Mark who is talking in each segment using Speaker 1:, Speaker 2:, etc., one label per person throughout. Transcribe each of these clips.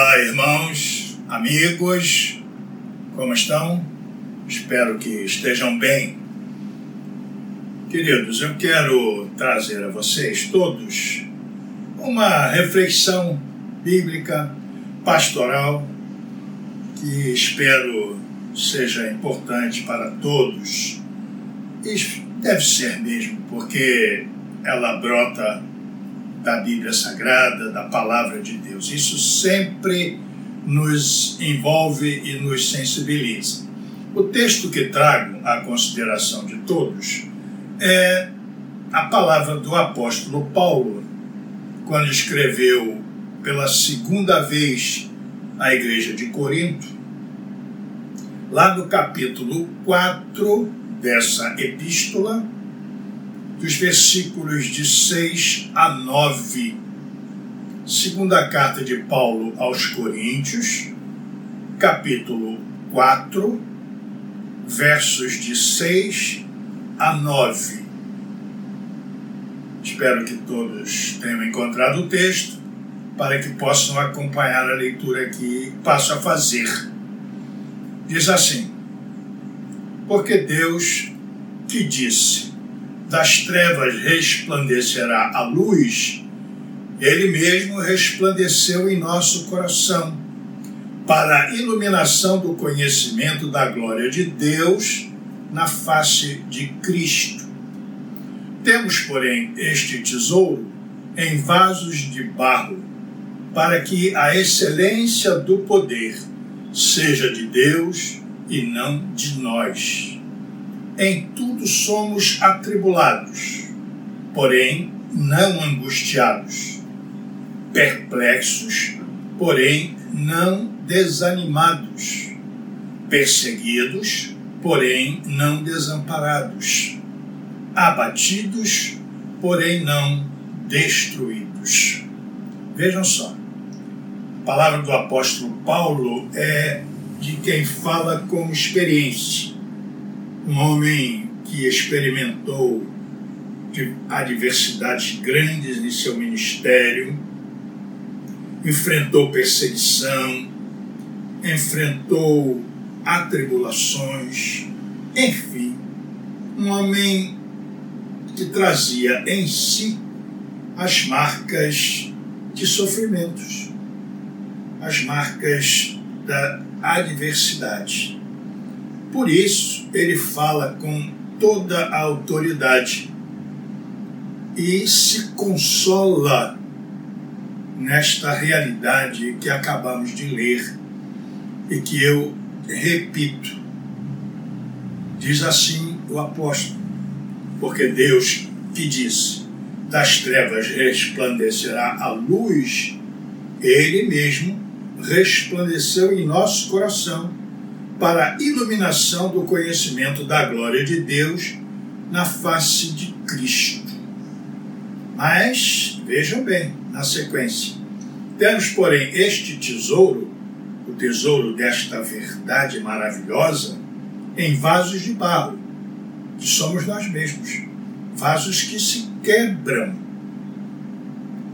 Speaker 1: Olá, irmãos, amigos, como estão? Espero que estejam bem. Queridos, eu quero trazer a vocês todos uma reflexão bíblica, pastoral, que espero seja importante para todos. E deve ser mesmo, porque ela brota da Bíblia Sagrada, da Palavra de Deus. Isso sempre nos envolve e nos sensibiliza. O texto que trago à consideração de todos é a palavra do apóstolo Paulo, quando escreveu pela segunda vez à igreja de Corinto, lá no capítulo 4 dessa epístola, dos versículos de 6 a 9. Segunda carta de Paulo aos Coríntios, capítulo 4, versos de 6 a 9. Espero que todos tenham encontrado o texto para que possam acompanhar a leitura que passo a fazer. Diz assim: Porque Deus que disse: das trevas resplandecerá a luz, ele mesmo resplandeceu em nosso coração, para a iluminação do conhecimento da glória de Deus na face de Cristo. Temos, porém, este tesouro em vasos de barro, para que a excelência do poder seja de Deus e não de nós em tudo somos atribulados, porém não angustiados, perplexos, porém não desanimados, perseguidos, porém não desamparados, abatidos, porém não destruídos. Vejam só, a palavra do apóstolo Paulo é de quem fala com experiência um homem que experimentou adversidades grandes em seu ministério, enfrentou perseguição, enfrentou atribulações, enfim, um homem que trazia em si as marcas de sofrimentos, as marcas da adversidade. Por isso, ele fala com toda a autoridade e se consola nesta realidade que acabamos de ler e que eu repito. Diz assim o apóstolo: Porque Deus que disse: Das trevas resplandecerá a luz, Ele mesmo resplandeceu em nosso coração para a iluminação do conhecimento da glória de Deus na face de Cristo. Mas, vejam bem, na sequência, temos, porém, este tesouro, o tesouro desta verdade maravilhosa, em vasos de barro, que somos nós mesmos, vasos que se quebram.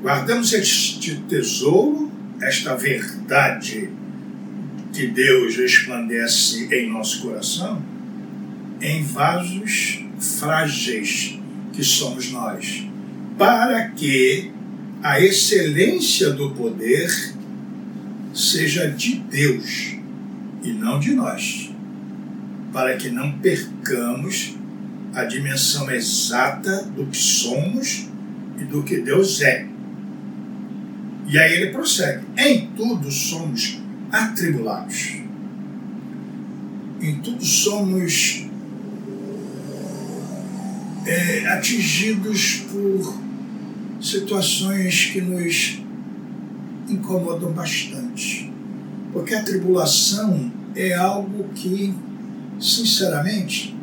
Speaker 1: Guardamos este tesouro, esta verdade que Deus resplandece em nosso coração em vasos frágeis que somos nós, para que a excelência do poder seja de Deus e não de nós, para que não percamos a dimensão exata do que somos e do que Deus é. E aí ele prossegue: em tudo somos atribulados. Em tudo somos é, atingidos por situações que nos incomodam bastante. Porque a tribulação é algo que, sinceramente,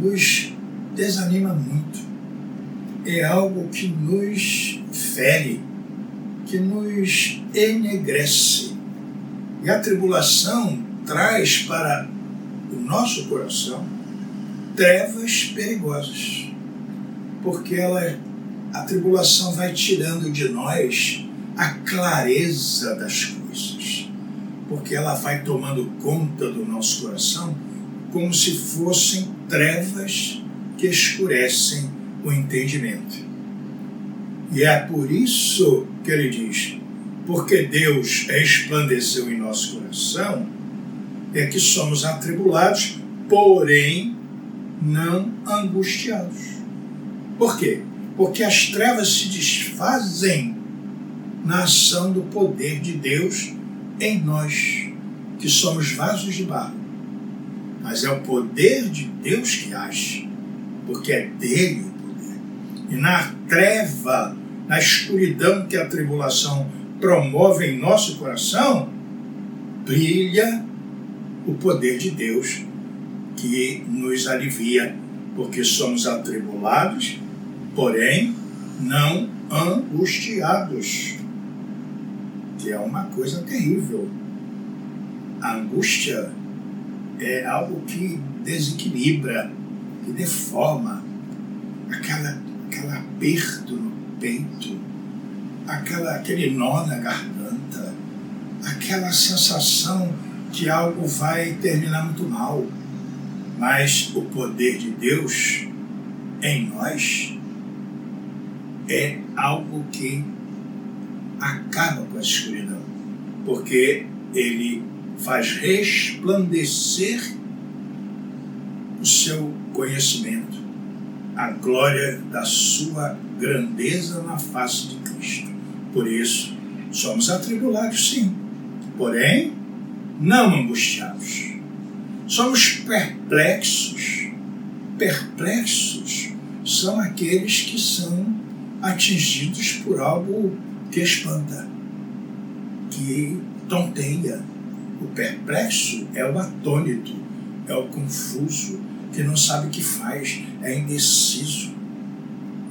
Speaker 1: nos desanima muito. É algo que nos fere, que nos enegrece e a tribulação traz para o nosso coração trevas perigosas, porque ela, a tribulação vai tirando de nós a clareza das coisas. porque ela vai tomando conta do nosso coração como se fossem trevas que escurecem o entendimento. E é por isso que ele diz: porque Deus resplandeceu em nosso coração, é que somos atribulados, porém não angustiados. Por quê? Porque as trevas se desfazem na ação do poder de Deus em nós, que somos vasos de barro. Mas é o poder de Deus que age, porque é dele o poder. E na treva, na escuridão que a tribulação promove em nosso coração, brilha o poder de Deus que nos alivia, porque somos atribulados, porém não angustiados, que é uma coisa terrível. A angústia é algo que desequilibra, que deforma, aquela, aquele aperto no peito, aquela, aquele nó na garganta, aquela sensação que algo vai terminar muito mal. Mas o poder de Deus em nós é algo que acaba com a escuridão, porque ele faz resplandecer o seu conhecimento, a glória da sua grandeza na face de Cristo. Por isso, somos atribulados, sim, porém, não angustiados. Somos perplexos. Perplexos são aqueles que são atingidos por algo que espanta, que tonteia. O perplexo é o atônito, é o confuso, que não sabe o que faz, é indeciso.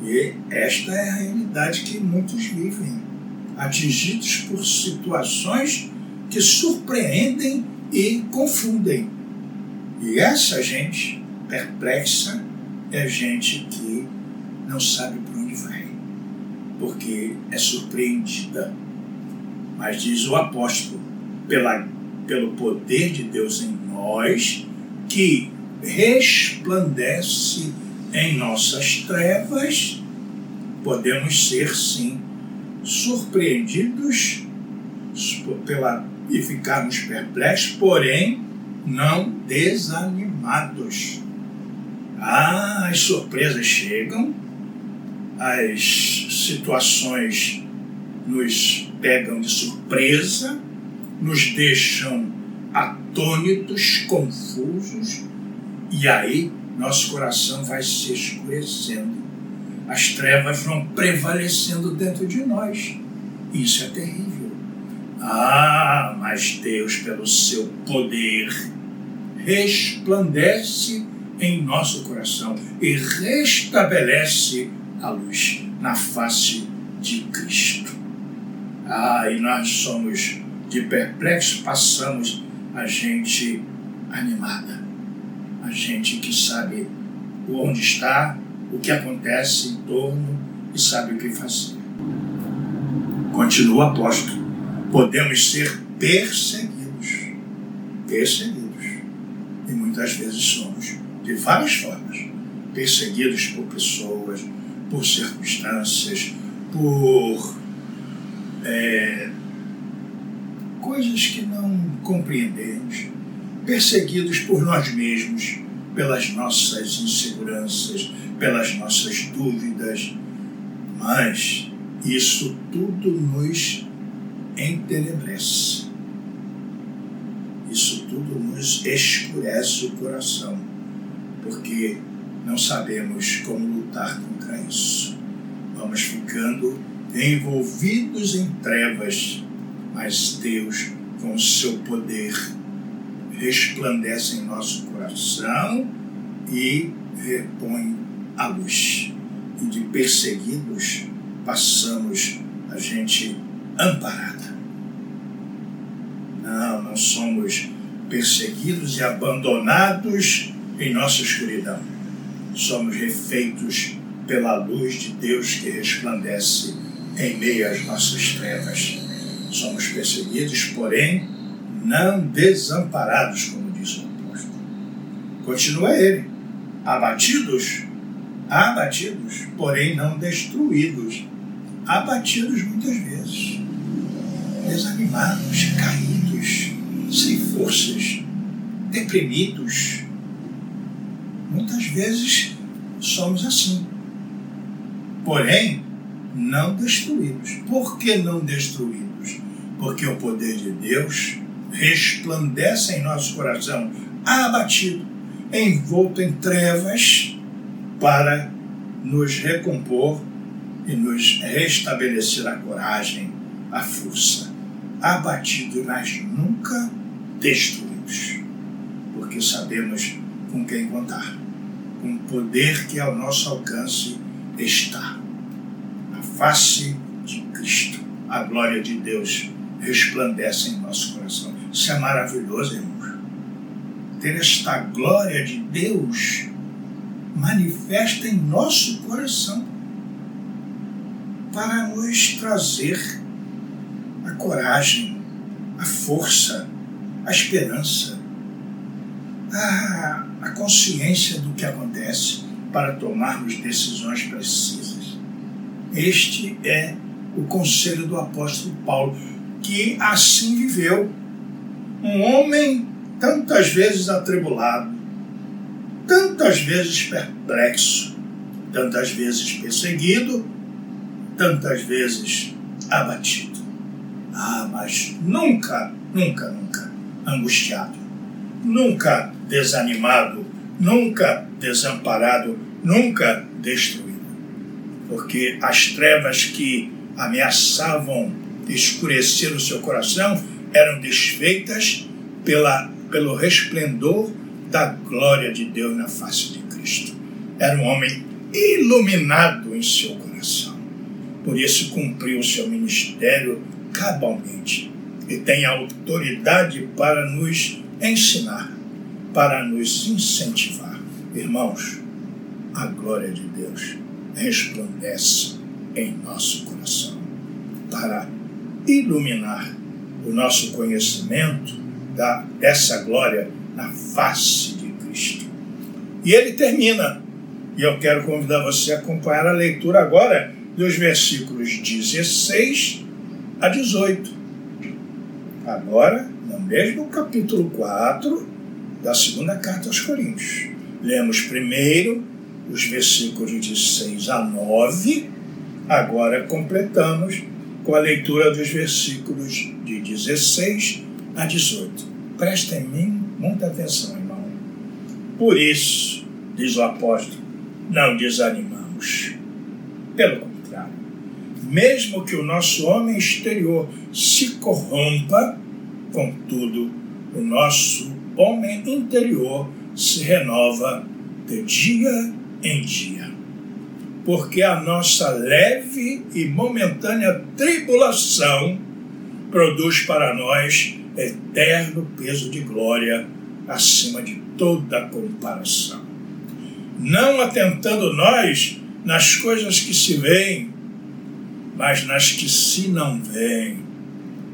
Speaker 1: E esta é a realidade que muitos vivem, atingidos por situações que surpreendem e confundem. E essa gente perplexa é gente que não sabe por onde vai, porque é surpreendida. Mas diz o apóstolo, pela, pelo poder de Deus em nós, que resplandece em nossas trevas, podemos ser sim surpreendidos pela, e ficarmos perplexos, porém não desanimados. Ah, as surpresas chegam, as situações nos pegam de surpresa, nos deixam atônitos, confusos, e aí nosso coração vai se escurecendo. As trevas vão prevalecendo dentro de nós. Isso é terrível. Ah, mas Deus, pelo seu poder, resplandece em nosso coração e restabelece a luz na face de Cristo. Ah, e nós somos de perplexos, passamos a gente animada a gente que sabe onde está, o que acontece em torno e sabe o que fazer. Continua o apóstolo. Podemos ser perseguidos. Perseguidos. E muitas vezes somos, de várias formas, perseguidos por pessoas, por circunstâncias, por é, coisas que não compreendemos perseguidos por nós mesmos, pelas nossas inseguranças, pelas nossas dúvidas, mas isso tudo nos entenebrece. Isso tudo nos escurece o coração, porque não sabemos como lutar contra isso. Vamos ficando envolvidos em trevas, mas Deus, com o seu poder, resplandece em nosso coração e repõe a luz. E de perseguidos passamos a gente amparada. Não, não somos perseguidos e abandonados em nossa escuridão. Somos refeitos pela luz de Deus que resplandece em meio às nossas trevas. Somos perseguidos, porém não desamparados, como diz o apóstolo. Continua ele, abatidos, abatidos, porém não destruídos, abatidos muitas vezes, desanimados, caídos, sem forças, deprimidos. Muitas vezes somos assim. Porém, não destruídos. Por que não destruídos? Porque o poder de Deus resplandece em nosso coração, abatido, envolto em trevas, para nos recompor e nos restabelecer a coragem, a força. Abatido, mas nunca destruídos. Porque sabemos com quem contar, com o poder que ao nosso alcance está. A face de Cristo, a glória de Deus resplandece em nosso coração. Isso é maravilhoso, irmãos. Ter esta glória de Deus manifesta em nosso coração para nos trazer a coragem, a força, a esperança, a, a consciência do que acontece para tomarmos decisões precisas. Este é o conselho do apóstolo Paulo, que assim viveu. Um homem tantas vezes atribulado, tantas vezes perplexo, tantas vezes perseguido, tantas vezes abatido. Ah, mas nunca, nunca, nunca angustiado, nunca desanimado, nunca desamparado, nunca destruído. Porque as trevas que ameaçavam escurecer o seu coração eram desfeitas pela, pelo resplendor da glória de Deus na face de Cristo. Era um homem iluminado em seu coração. Por isso cumpriu o seu ministério cabalmente e tem autoridade para nos ensinar, para nos incentivar. Irmãos, a glória de Deus resplandece em nosso coração para iluminar o nosso conhecimento da, dessa glória na face de Cristo. E ele termina, e eu quero convidar você a acompanhar a leitura agora dos versículos 16 a 18. Agora, no mesmo capítulo 4 da segunda carta aos Coríntios. Lemos primeiro os versículos de 6 a 9, agora completamos com a leitura dos versículos de 16 a 18. Presta em mim muita atenção, irmão. Por isso, diz o apóstolo, não desanimamos. Pelo contrário, mesmo que o nosso homem exterior se corrompa, contudo, o nosso homem interior se renova de dia em dia. Porque a nossa leve e momentânea tribulação produz para nós eterno peso de glória acima de toda comparação. Não atentando nós nas coisas que se veem, mas nas que se não veem.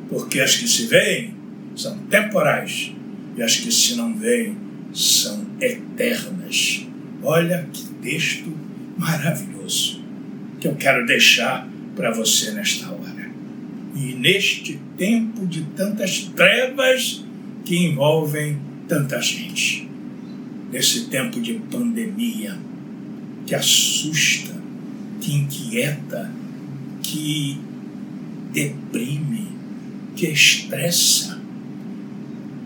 Speaker 1: Porque as que se veem são temporais e as que se não veem são eternas. Olha que texto maravilhoso que eu quero deixar para você nesta hora. E neste tempo de tantas trevas que envolvem tanta gente, nesse tempo de pandemia que assusta, que inquieta, que deprime, que estressa,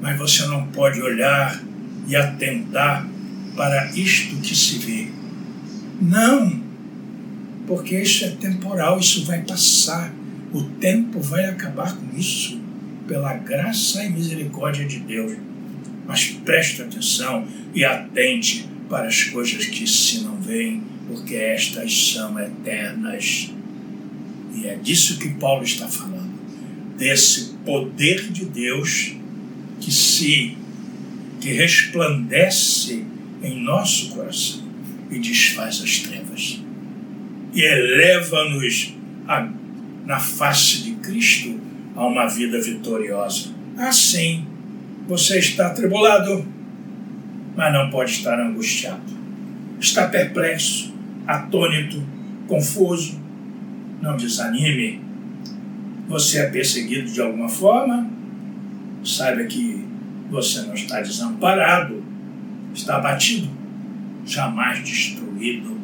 Speaker 1: mas você não pode olhar e atentar para isto que se vê. Não, porque isso é temporal, isso vai passar o tempo vai acabar com isso, pela graça e misericórdia de Deus. Mas preste atenção e atente para as coisas que se não veem, porque estas são eternas. E é disso que Paulo está falando, desse poder de Deus que se que resplandece em nosso coração e desfaz as trevas e eleva-nos a na face de Cristo a uma vida vitoriosa. Assim, Você está atribulado, mas não pode estar angustiado. Está perplexo, atônito, confuso. Não desanime. Você é perseguido de alguma forma? Saiba que você não está desamparado, está abatido, jamais destruído,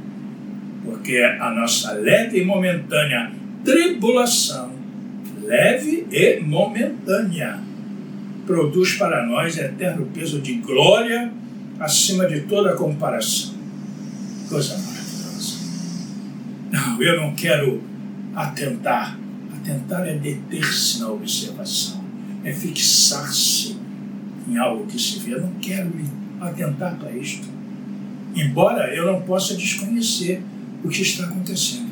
Speaker 1: porque a nossa leve e momentânea tribulação, leve e momentânea, produz para nós eterno peso de glória acima de toda comparação. Coisa maravilhosa. Não, eu não quero atentar. Atentar é deter-se na observação, é fixar-se em algo que se vê. Eu não quero me atentar para isto. Embora eu não possa desconhecer o que está acontecendo.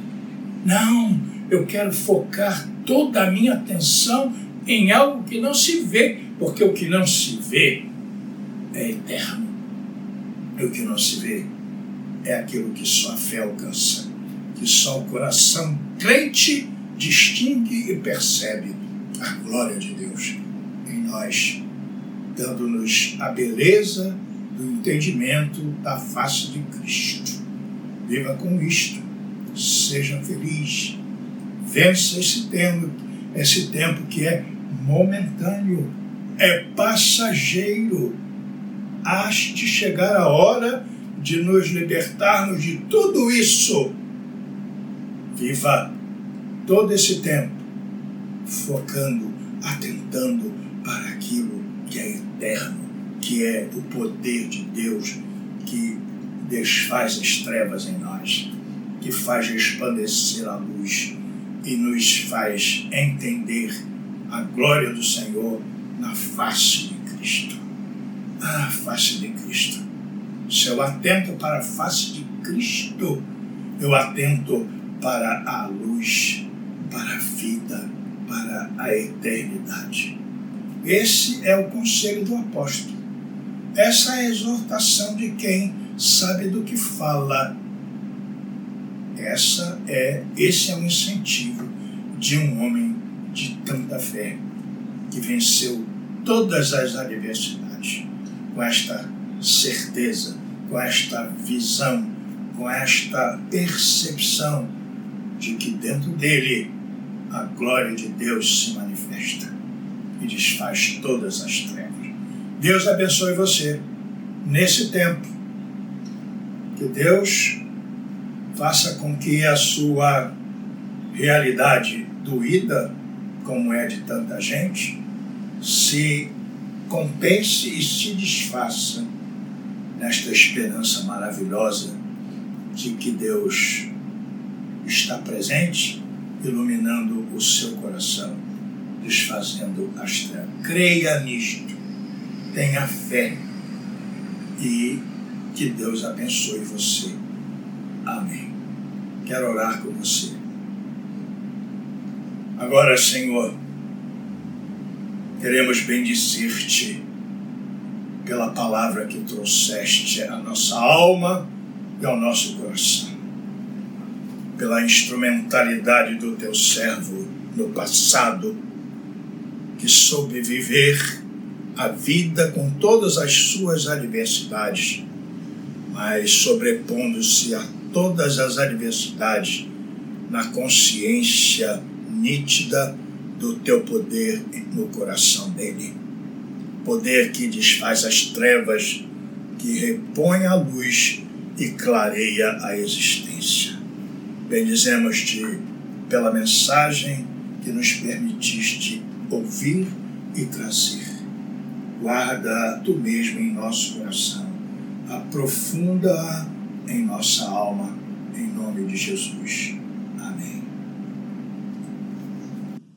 Speaker 1: Não, eu quero focar toda a minha atenção em algo que não se vê, porque o que não se vê é eterno. E o que não se vê é aquilo que só a fé alcança, que só o coração crente distingue e percebe a glória de Deus em nós, dando-nos a beleza do entendimento da face de Cristo. Viva com isto, seja feliz, vença esse tempo, esse tempo que é momentâneo, é passageiro. Haste chegar a hora de nos libertarmos de tudo isso. Viva todo esse tempo focando, atentando para aquilo que é eterno, que é o poder de Deus que desfaz as trevas em nós, que faz resplandecer a luz e nos faz entender a glória do Senhor na face de Cristo. Na face de Cristo. Se eu atento para a face de Cristo, eu atento para a luz, para a vida, para a eternidade. Esse é o conselho do apóstolo. Essa é a exortação de quem sabe do que fala. Essa é, esse é o incentivo de um homem de tanta fé, que venceu todas as adversidades, com esta certeza, com esta visão, com esta percepção de que dentro dele a glória de Deus se manifesta e desfaz todas as trevas. Deus abençoe você nesse tempo. Que Deus faça com que a sua realidade doída como é de tanta gente, se compense e se desfaça nesta esperança maravilhosa de que Deus está presente, iluminando o seu coração, desfazendo as trevas. Creia nisto, tenha fé e que Deus abençoe você. Amém. Quero orar com você. Agora, Senhor, queremos bendizer-te pela palavra que trouxeste à nossa alma e ao nosso coração, pela instrumentalidade do teu servo no passado, que soube viver a vida com todas as suas adversidades, mas sobrepondo-se a todas as adversidades na consciência nítida do teu poder no coração dele. Poder que desfaz as trevas, que repõe a luz e clareia a existência. Bendizemos-te pela mensagem que nos permitiste ouvir e trazer. Guarda tu mesmo em nosso coração, aprofunda em nossa alma, em nome de Jesus.